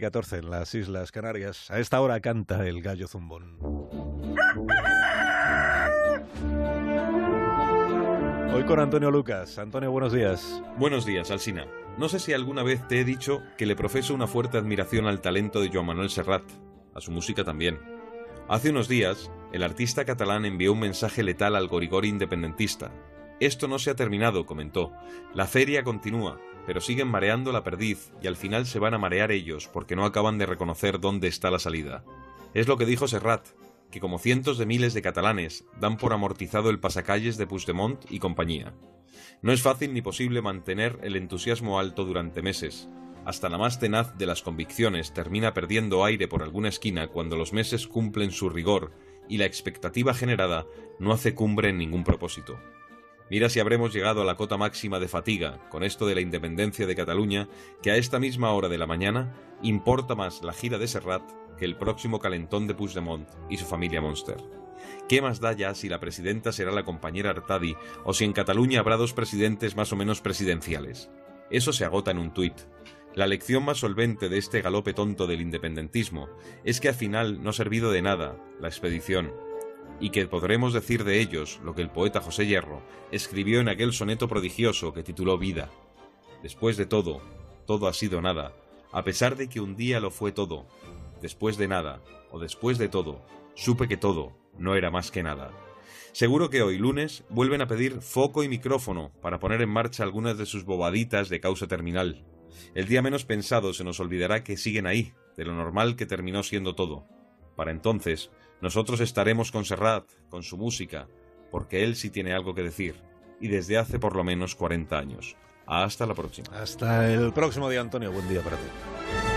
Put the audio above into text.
14 en las Islas Canarias. A esta hora canta el gallo zumbón. Hoy con Antonio Lucas. Antonio, buenos días. Buenos días, Alsina. No sé si alguna vez te he dicho que le profeso una fuerte admiración al talento de Joan Manuel Serrat, a su música también. Hace unos días, el artista catalán envió un mensaje letal al gorigori independentista. Esto no se ha terminado, comentó. La feria continúa pero siguen mareando la perdiz y al final se van a marear ellos porque no acaban de reconocer dónde está la salida. Es lo que dijo Serrat, que como cientos de miles de catalanes dan por amortizado el pasacalles de Puigdemont y compañía. No es fácil ni posible mantener el entusiasmo alto durante meses. Hasta la más tenaz de las convicciones termina perdiendo aire por alguna esquina cuando los meses cumplen su rigor y la expectativa generada no hace cumbre en ningún propósito. Mira si habremos llegado a la cota máxima de fatiga con esto de la independencia de Cataluña, que a esta misma hora de la mañana importa más la gira de Serrat que el próximo calentón de Puigdemont y su familia Monster. ¿Qué más da ya si la presidenta será la compañera Artadi o si en Cataluña habrá dos presidentes más o menos presidenciales? Eso se agota en un tuit. La lección más solvente de este galope tonto del independentismo es que al final no ha servido de nada la expedición y que podremos decir de ellos lo que el poeta José Hierro escribió en aquel soneto prodigioso que tituló Vida. Después de todo, todo ha sido nada, a pesar de que un día lo fue todo. Después de nada, o después de todo, supe que todo no era más que nada. Seguro que hoy lunes vuelven a pedir foco y micrófono para poner en marcha algunas de sus bobaditas de causa terminal. El día menos pensado se nos olvidará que siguen ahí, de lo normal que terminó siendo todo. Para entonces, nosotros estaremos con Serrat, con su música, porque él sí tiene algo que decir, y desde hace por lo menos 40 años. Hasta la próxima. Hasta el próximo día, Antonio. Buen día para ti.